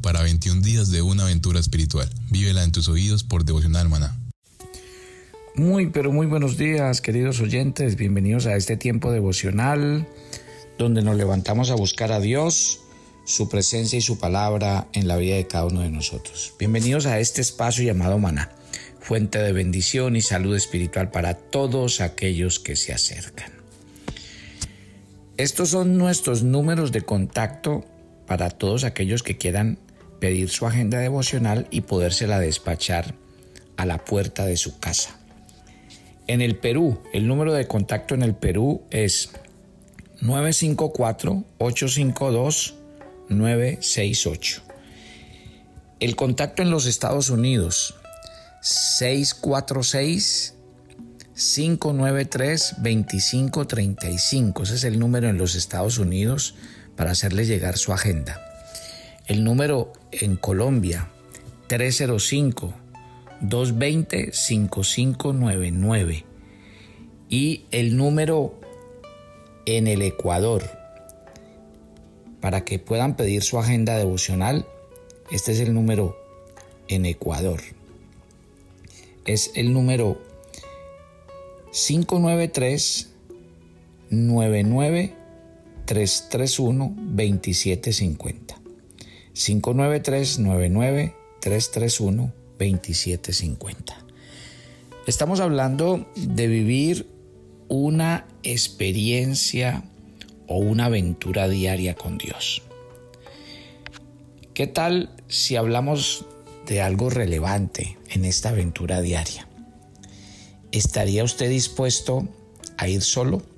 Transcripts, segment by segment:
para 21 días de una aventura espiritual. Vívela en tus oídos por Devocional Maná. Muy, pero muy buenos días, queridos oyentes. Bienvenidos a este tiempo devocional donde nos levantamos a buscar a Dios, su presencia y su palabra en la vida de cada uno de nosotros. Bienvenidos a este espacio llamado Maná, fuente de bendición y salud espiritual para todos aquellos que se acercan. Estos son nuestros números de contacto para todos aquellos que quieran pedir su agenda devocional y podérsela despachar a la puerta de su casa. En el Perú, el número de contacto en el Perú es 954-852-968. El contacto en los Estados Unidos 646 593-2535. Ese es el número en los Estados Unidos para hacerle llegar su agenda. El número en Colombia, 305-220-5599. Y el número en el Ecuador, para que puedan pedir su agenda devocional, este es el número en Ecuador. Es el número 593 99 331 2750. 593 99 331 2750. Estamos hablando de vivir una experiencia o una aventura diaria con Dios. ¿Qué tal si hablamos de algo relevante en esta aventura diaria? ¿Estaría usted dispuesto a ir solo?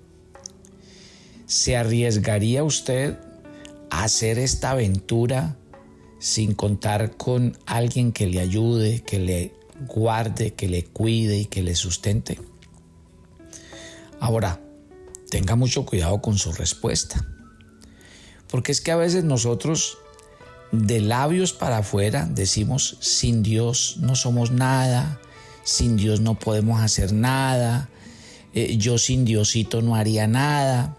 ¿Se arriesgaría usted a hacer esta aventura sin contar con alguien que le ayude, que le guarde, que le cuide y que le sustente? Ahora, tenga mucho cuidado con su respuesta. Porque es que a veces nosotros de labios para afuera decimos, sin Dios no somos nada, sin Dios no podemos hacer nada, eh, yo sin Diosito no haría nada.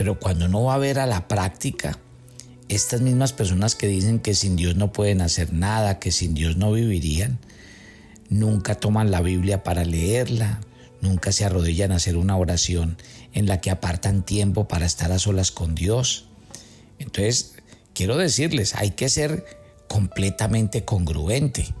Pero cuando uno va a ver a la práctica, estas mismas personas que dicen que sin Dios no pueden hacer nada, que sin Dios no vivirían, nunca toman la Biblia para leerla, nunca se arrodillan a hacer una oración en la que apartan tiempo para estar a solas con Dios. Entonces, quiero decirles, hay que ser completamente congruente.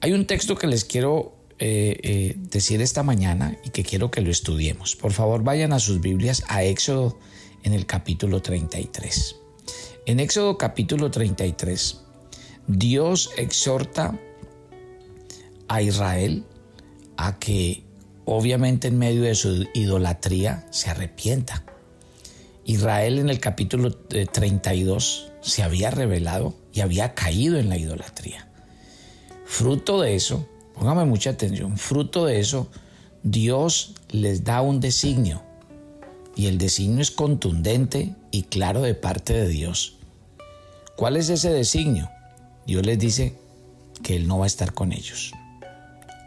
Hay un texto que les quiero eh, eh, decir esta mañana y que quiero que lo estudiemos. Por favor, vayan a sus Biblias a Éxodo en el capítulo 33. En Éxodo capítulo 33, Dios exhorta a Israel a que obviamente en medio de su idolatría se arrepienta. Israel en el capítulo 32 eh, se había revelado y había caído en la idolatría. Fruto de eso, póngame mucha atención, fruto de eso, Dios les da un designio. Y el designio es contundente y claro de parte de Dios. ¿Cuál es ese designio? Dios les dice que Él no va a estar con ellos.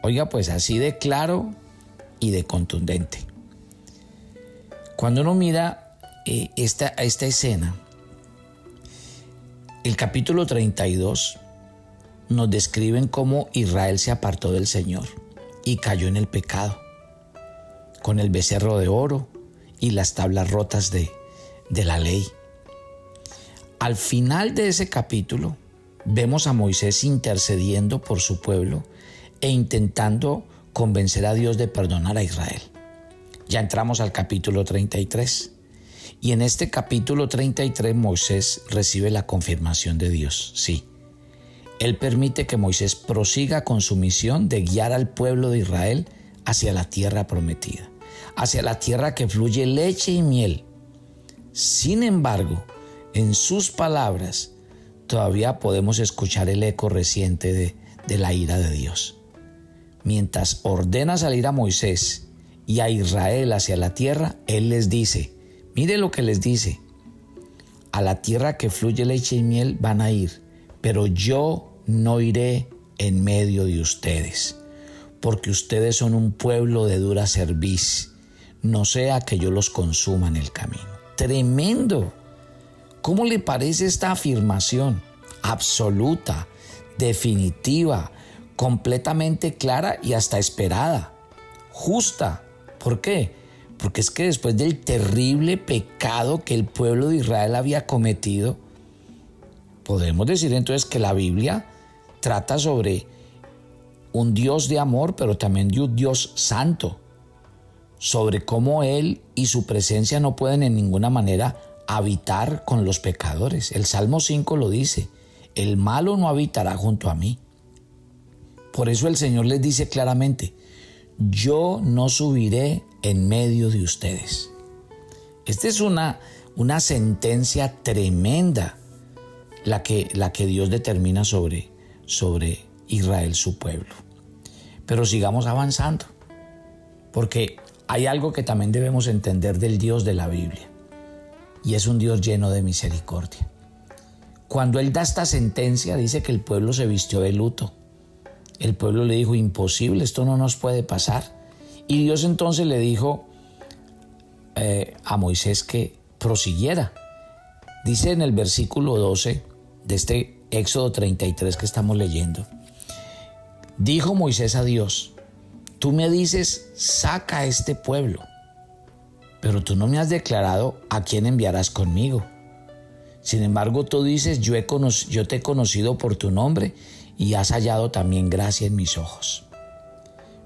Oiga, pues así de claro y de contundente. Cuando uno mira eh, esta, esta escena, el capítulo 32 nos describen cómo Israel se apartó del Señor y cayó en el pecado, con el becerro de oro y las tablas rotas de, de la ley. Al final de ese capítulo vemos a Moisés intercediendo por su pueblo e intentando convencer a Dios de perdonar a Israel. Ya entramos al capítulo 33. Y en este capítulo 33 Moisés recibe la confirmación de Dios. Sí, él permite que Moisés prosiga con su misión de guiar al pueblo de Israel hacia la tierra prometida, hacia la tierra que fluye leche y miel. Sin embargo, en sus palabras todavía podemos escuchar el eco reciente de, la ira de Dios. Mientras ordena salir a Moisés y a Israel hacia la tierra, Él les dice, mire lo que les dice, a la tierra que fluye leche y miel van a ir, pero yo no iré en medio de ustedes, porque ustedes son un pueblo de dura cerviz, no sea que yo los consuma en el camino. Tremendo ¿Cómo le parece esta afirmación? Absoluta, definitiva, completamente clara y hasta esperada, justa. ¿Por qué? Porque es que después del terrible pecado que el pueblo de Israel había cometido, podemos decir entonces que la Biblia trata sobre un Dios de amor, pero también de un Dios santo, sobre cómo Él y su presencia no pueden en ninguna manera habitar con los pecadores. El Salmo 5 lo dice, el malo no habitará junto a mí. Por eso el Señor les dice claramente, yo no subiré en medio de ustedes. Esta es una, una sentencia tremenda la que, la que Dios determina sobre, sobre Israel, su pueblo. Pero sigamos avanzando, porque hay algo que también debemos entender del Dios de la Biblia, y es un Dios lleno de misericordia. Cuando Él da esta sentencia, dice que el pueblo se vistió de luto. El pueblo le dijo, imposible, esto no nos puede pasar. Y Dios entonces le dijo eh, a Moisés que prosiguiera. Dice en el versículo 12 de este Éxodo 33 que estamos leyendo. Dijo Moisés a Dios, tú me dices, saca a este pueblo, pero tú no me has declarado a quién enviarás conmigo. Sin embargo, tú dices, yo, he yo te he conocido por tu nombre y has hallado también gracia en mis ojos.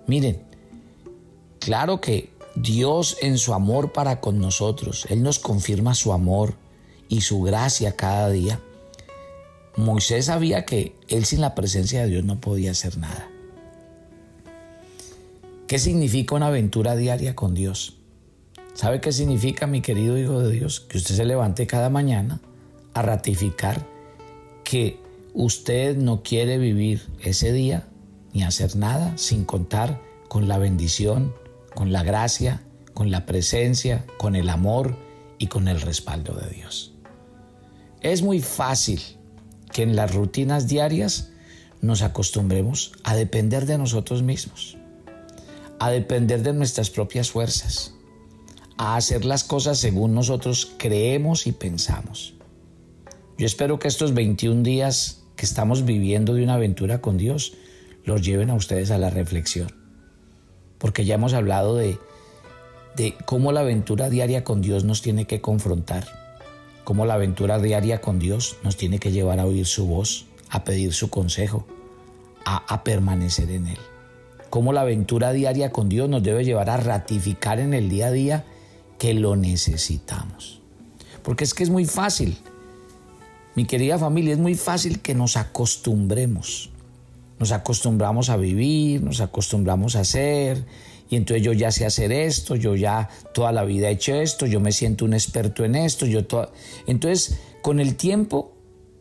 Miren, claro que Dios en su amor para con nosotros, Él nos confirma su amor y su gracia cada día. Moisés sabía que él sin la presencia de Dios no podía hacer nada. ¿Qué significa una aventura diaria con Dios? ¿Sabe qué significa, mi querido Hijo de Dios? Que usted se levante cada mañana a ratificar que usted no quiere vivir ese día ni hacer nada sin contar con la bendición, con la gracia, con la presencia, con el amor y con el respaldo de Dios. Es muy fácil que en las rutinas diarias nos acostumbremos a depender de nosotros mismos, a depender de nuestras propias fuerzas, a hacer las cosas según nosotros creemos y pensamos. Yo espero que estos 21 días que estamos viviendo de una aventura con Dios los lleven a ustedes a la reflexión, porque ya hemos hablado de, de cómo la aventura diaria con Dios nos tiene que confrontar cómo la aventura diaria con Dios nos tiene que llevar a oír su voz, a pedir su consejo, a, permanecer en Él. Cómo la aventura diaria con Dios nos debe llevar a ratificar en el día a día que lo necesitamos. Porque es que es muy fácil, mi querida familia, es muy fácil que nos acostumbremos. Nos acostumbramos a vivir, nos acostumbramos a hacer, y entonces yo ya sé hacer esto, yo ya toda la vida he hecho esto, yo me siento un experto en esto, yo entonces con el tiempo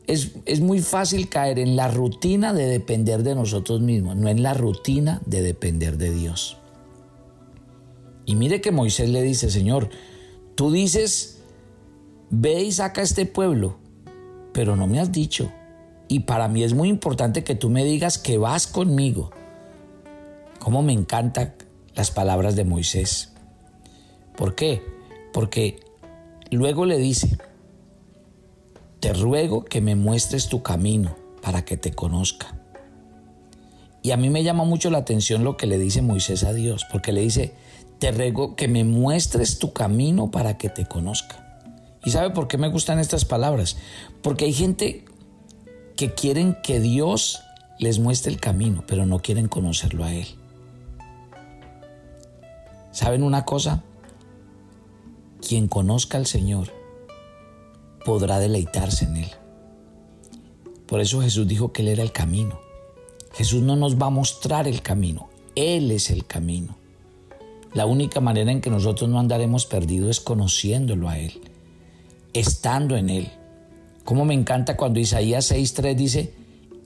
es, es muy fácil caer en la rutina de depender de nosotros mismos, no en la rutina de depender de Dios. Y mire que Moisés le dice, Señor, tú dices, ve y saca a este pueblo, pero no me has dicho. Y para mí es muy importante que tú me digas que vas conmigo. Cómo me encanta las palabras de Moisés. ¿Por qué? Porque luego le dice, te ruego que me muestres tu camino para que te conozca. Y a mí me llama mucho la atención lo que le dice Moisés a Dios, porque le dice, te ruego que me muestres tu camino para que te conozca. ¿Y sabe por qué me gustan estas palabras? Porque hay gente que quieren que Dios les muestre el camino, pero no quieren conocerlo a Él. ¿Saben una cosa? Quien conozca al Señor podrá deleitarse en Él. Por eso Jesús dijo que Él era el camino. Jesús no nos va a mostrar el camino, Él es el camino. La única manera en que nosotros no andaremos perdidos es conociéndolo a Él, estando en Él. Como me encanta cuando Isaías 6.3 dice,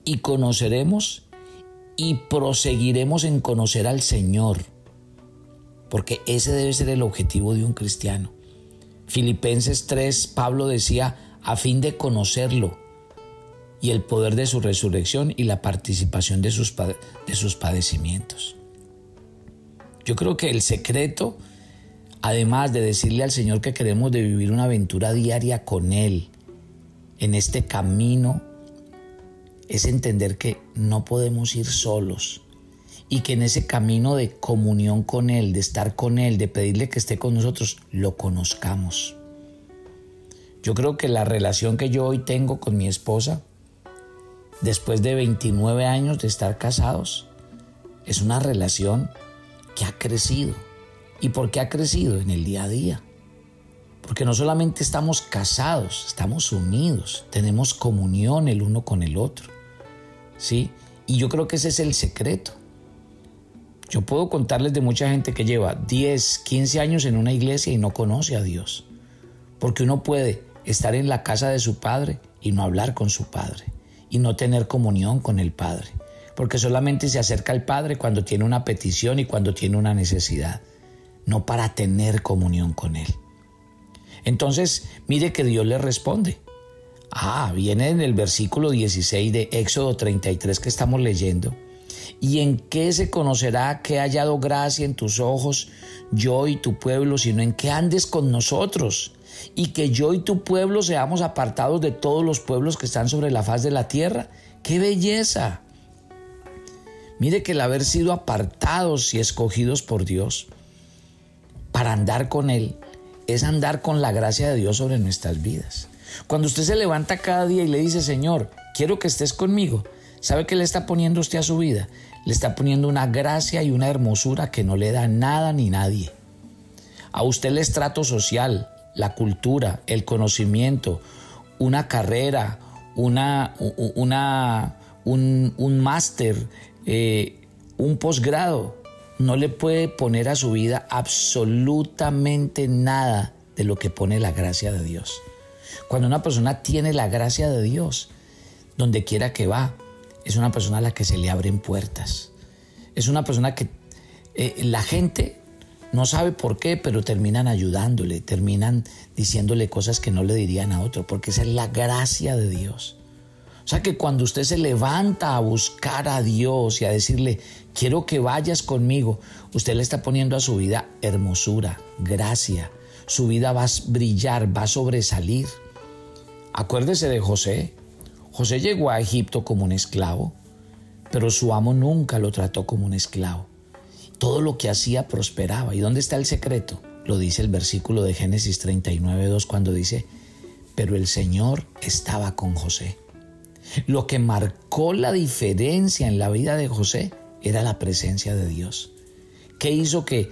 y conoceremos y proseguiremos en conocer al Señor porque ese debe ser el objetivo de un cristiano. Filipenses 3, Pablo decía, a fin de conocerlo y el poder de su resurrección y la participación de sus, de sus padecimientos. Yo creo que el secreto, además de decirle al Señor que queremos de vivir una aventura diaria con Él, en este camino es entender que no podemos ir solos y que en ese camino de comunión con Él, de estar con Él, de pedirle que esté con nosotros, lo conozcamos. Yo creo que la relación que yo hoy tengo con mi esposa, después de 29 años de estar casados, es una relación que ha crecido. ¿Y por qué ha crecido? En el día a día. Porque no solamente estamos casados, estamos unidos, tenemos comunión el uno con el otro. ¿Sí? Y yo creo que ese es el secreto. Yo puedo contarles de mucha gente que lleva 10, 15 años en una iglesia y no conoce a Dios. Porque uno puede estar en la casa de su padre y no hablar con su padre y no tener comunión con el padre. Porque solamente se acerca al padre cuando tiene una petición y cuando tiene una necesidad, no para tener comunión con él. Entonces, mire que Dios le responde. Ah, viene en el versículo 16 de Éxodo 33 que estamos leyendo ¿Y en qué se conocerá que he hallado gracia en tus ojos, yo y tu pueblo, sino en que andes con nosotros? Y que yo y tu pueblo seamos apartados de todos los pueblos que están sobre la faz de la tierra. ¡Qué belleza! Mire que el haber sido apartados y escogidos por Dios para andar con Él es andar con la gracia de Dios sobre nuestras vidas. Cuando usted se levanta cada día y le dice, Señor, quiero que estés conmigo, ¿Sabe qué le está poniendo usted a su vida? Le está poniendo una gracia y una hermosura que no le da nada ni nadie. A usted el estrato social, la cultura, el conocimiento, una carrera, una, un, un máster, eh, un posgrado, no le puede poner a su vida absolutamente nada de lo que pone la gracia de Dios. Cuando una persona tiene la gracia de Dios, donde quiera que va, es una persona a la que se le abren puertas. Es una persona que eh, la gente no sabe por qué, pero terminan ayudándole, terminan diciéndole cosas que no le dirían a otro, porque esa es la gracia de Dios. O sea que cuando usted se levanta a buscar a Dios y a decirle, quiero que vayas conmigo, usted le está poniendo a su vida hermosura, gracia. Su vida va a brillar, va a sobresalir. Acuérdese de José. José llegó a Egipto como un esclavo, pero su amo nunca lo trató como un esclavo. Todo lo que hacía prosperaba. ¿Y dónde está el secreto? Lo dice el versículo de Génesis 39.2 cuando dice, pero el Señor estaba con José. Lo que marcó la diferencia en la vida de José era la presencia de Dios. ¿Qué hizo que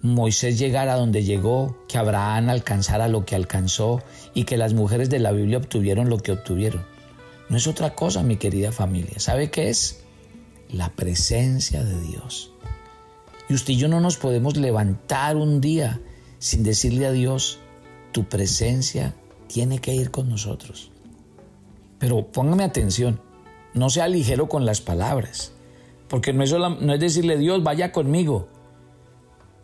Moisés llegara a donde llegó, que Abraham alcanzara lo que alcanzó y que las mujeres de la Biblia obtuvieron lo que obtuvieron? No es otra cosa, mi querida familia. ¿Sabe qué es? La presencia de Dios. Y usted y yo no nos podemos levantar un día sin decirle a Dios, tu presencia tiene que ir con nosotros. Pero póngame atención, no sea ligero con las palabras, porque no es, no es decirle, Dios, vaya conmigo,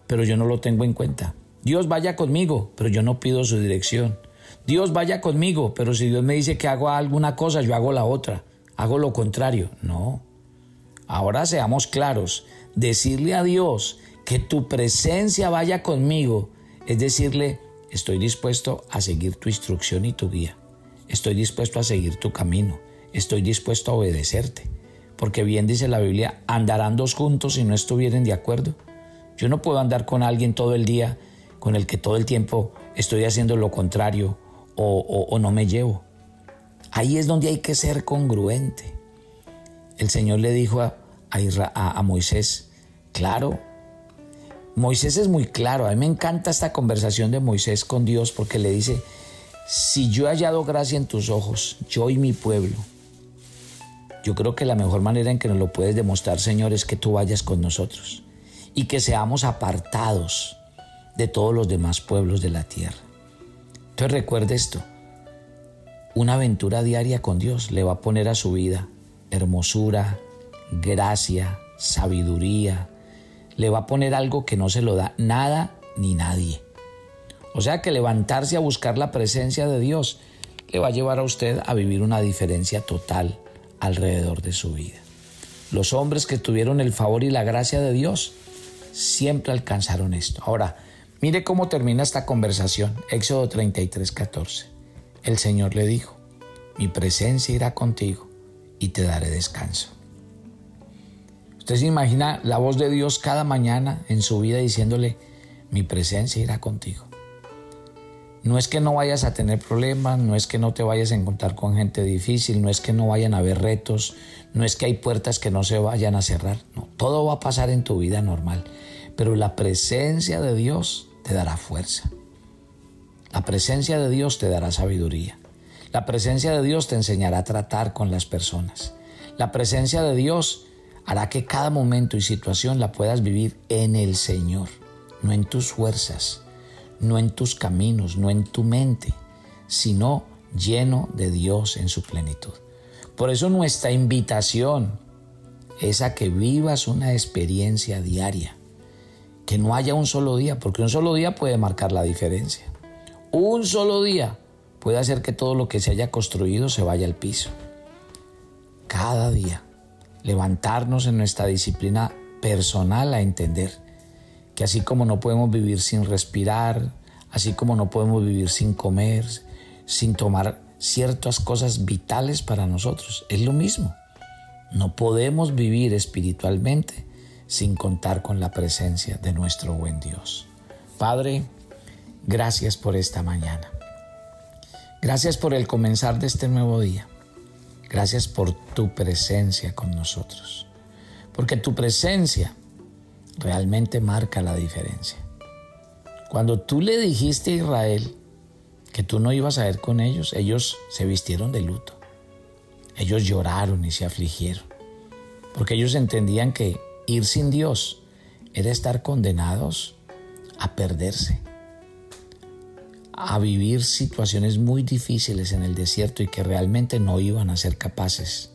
pero yo no lo tengo en cuenta. Dios, vaya conmigo, pero yo no pido su dirección. Dios vaya conmigo, pero si Dios me dice que hago alguna cosa, yo hago la otra, hago lo contrario. No. Ahora seamos claros, decirle a Dios que tu presencia vaya conmigo es decirle, estoy dispuesto a seguir tu instrucción y tu guía, estoy dispuesto a seguir tu camino, estoy dispuesto a obedecerte, porque bien dice la Biblia, andarán dos juntos si no estuvieren de acuerdo. Yo no puedo andar con alguien todo el día con el que todo el tiempo estoy haciendo lo contrario o, no me llevo. Ahí es donde hay que ser congruente. El Señor le dijo a, a, Moisés, claro, Moisés es muy claro, a mí me encanta esta conversación de Moisés con Dios porque le dice, si yo he hallado gracia en tus ojos, yo y mi pueblo, yo creo que la mejor manera en que nos lo puedes demostrar, Señor, es que tú vayas con nosotros y que seamos apartados de todos los demás pueblos de la tierra. Recuerde esto, una aventura diaria con Dios le va a poner a su vida hermosura, gracia, sabiduría, le va a poner algo que no se lo da nada ni nadie. O sea que levantarse a buscar la presencia de Dios le va a llevar a usted a vivir una diferencia total alrededor de su vida. Los hombres que tuvieron el favor y la gracia de Dios siempre alcanzaron esto. Ahora, Mire cómo termina esta conversación. Éxodo 33, 14. El Señor le dijo, mi presencia irá contigo y te daré descanso. Usted se imagina la voz de Dios cada mañana en su vida diciéndole, mi presencia irá contigo. No es que no vayas a tener problemas, no es que no te vayas a encontrar con gente difícil, no es que no vayan a haber retos, no es que hay puertas que no se vayan a cerrar, no, todo va a pasar en tu vida normal, pero la presencia de Dios te dará fuerza. La presencia de Dios te dará sabiduría. La presencia de Dios te enseñará a tratar con las personas. La presencia de Dios hará que cada momento y situación la puedas vivir en el Señor, no en tus fuerzas, no en tus caminos, no en tu mente, sino lleno de Dios en su plenitud. Por eso nuestra invitación es a que vivas una experiencia diaria, que no haya un solo día, porque un solo día puede marcar la diferencia. Un solo día puede hacer que todo lo que se haya construido se vaya al piso. Cada día, levantarnos en nuestra disciplina personal a entender que así como no podemos vivir sin respirar, así como no podemos vivir sin comer, sin tomar ciertas cosas vitales para nosotros, es lo mismo. No podemos vivir espiritualmente sin contar con la presencia de nuestro buen Dios. Padre, gracias por esta mañana. Gracias por el comenzar de este nuevo día. Gracias por tu presencia con nosotros. Porque tu presencia realmente marca la diferencia. Cuando tú le dijiste a Israel que tú no ibas a ir con ellos, ellos se vistieron de luto. Ellos lloraron y se afligieron, porque ellos entendían que ir sin Dios era estar condenados a perderse, a vivir situaciones muy difíciles en el desierto y que realmente no iban a ser capaces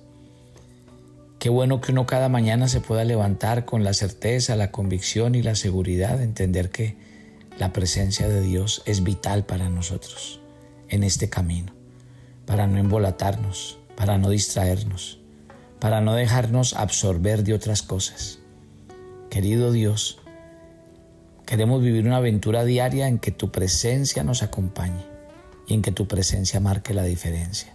Qué bueno que uno cada mañana se pueda levantar con la certeza, la convicción y la seguridad de entender que la presencia de Dios es vital para nosotros en este camino, para no embolatarnos, para no distraernos, para no dejarnos absorber de otras cosas. Querido Dios, queremos vivir una aventura diaria en que tu presencia nos acompañe y en que tu presencia marque la diferencia,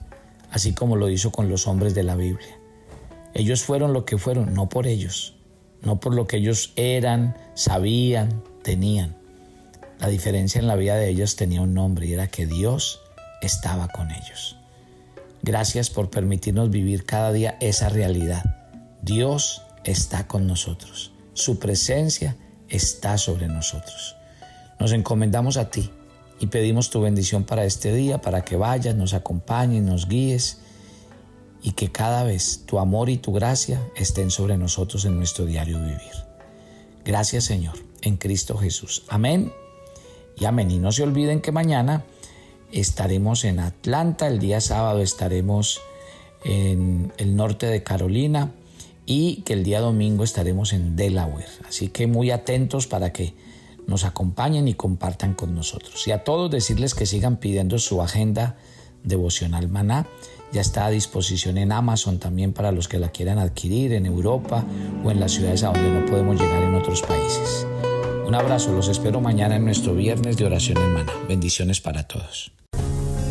así como lo hizo con los hombres de la Biblia. Ellos fueron lo que fueron, no por ellos, no por lo que ellos eran, sabían, tenían. La diferencia en la vida de ellos tenía un nombre y era que Dios estaba con ellos. Gracias por permitirnos vivir cada día esa realidad. Dios está con nosotros. Su presencia está sobre nosotros. Nos encomendamos a ti y pedimos tu bendición para este día, para que vayas, nos acompañes, nos guíes y que cada vez tu amor y tu gracia estén sobre nosotros en nuestro diario vivir. Gracias Señor, en Cristo Jesús. Amén y amén. Y no se olviden que mañana estaremos en Atlanta, el día sábado estaremos en el norte de Carolina y que el día domingo estaremos en Delaware. Así que muy atentos para que nos acompañen y compartan con nosotros. Y a todos decirles que sigan pidiendo su agenda devocional maná ya está a disposición en Amazon también para los que la quieran adquirir en Europa o en las ciudades a donde no podemos llegar en otros países. Un abrazo, los espero mañana en nuestro viernes de oración hermana. Bendiciones para todos.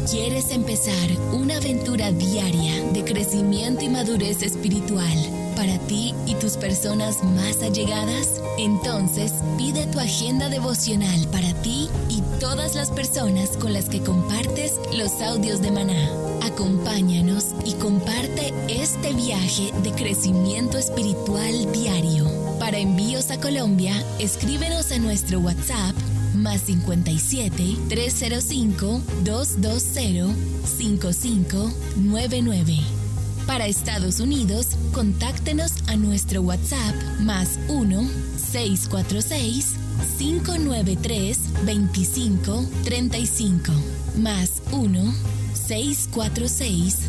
¿Quieres empezar una aventura diaria de crecimiento y madurez espiritual para ti y tus personas más allegadas? Entonces pide tu agenda devocional para ti y todas las personas con las que compartes los audios de maná. Acompáñanos y comparte este viaje de crecimiento espiritual diario. Para envíos a Colombia, escríbenos a nuestro WhatsApp más 57 305 220 5599. Para Estados Unidos, contáctenos a nuestro WhatsApp más 1 646 593 2535 más 1 646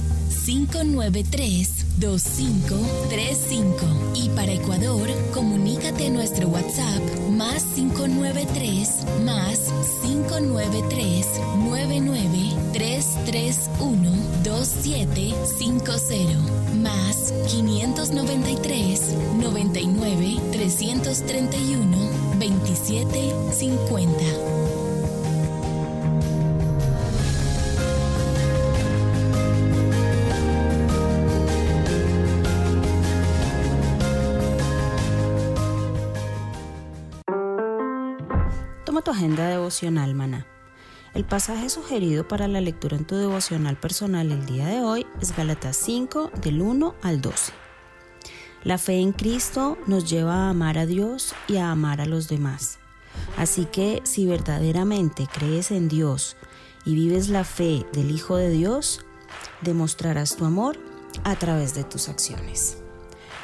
593 2535 y para Ecuador comunícate a nuestro WhatsApp más 593 más 593 99 331 2750 más 593 99 331 2750 agenda devocional, maná. El pasaje sugerido para la lectura en tu devocional personal el día de hoy es Gálatas 5 del 1 al 12. La fe en Cristo nos lleva a amar a Dios y a amar a los demás. Así que si verdaderamente crees en Dios y vives la fe del Hijo de Dios, demostrarás tu amor a través de tus acciones.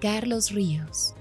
Carlos Ríos.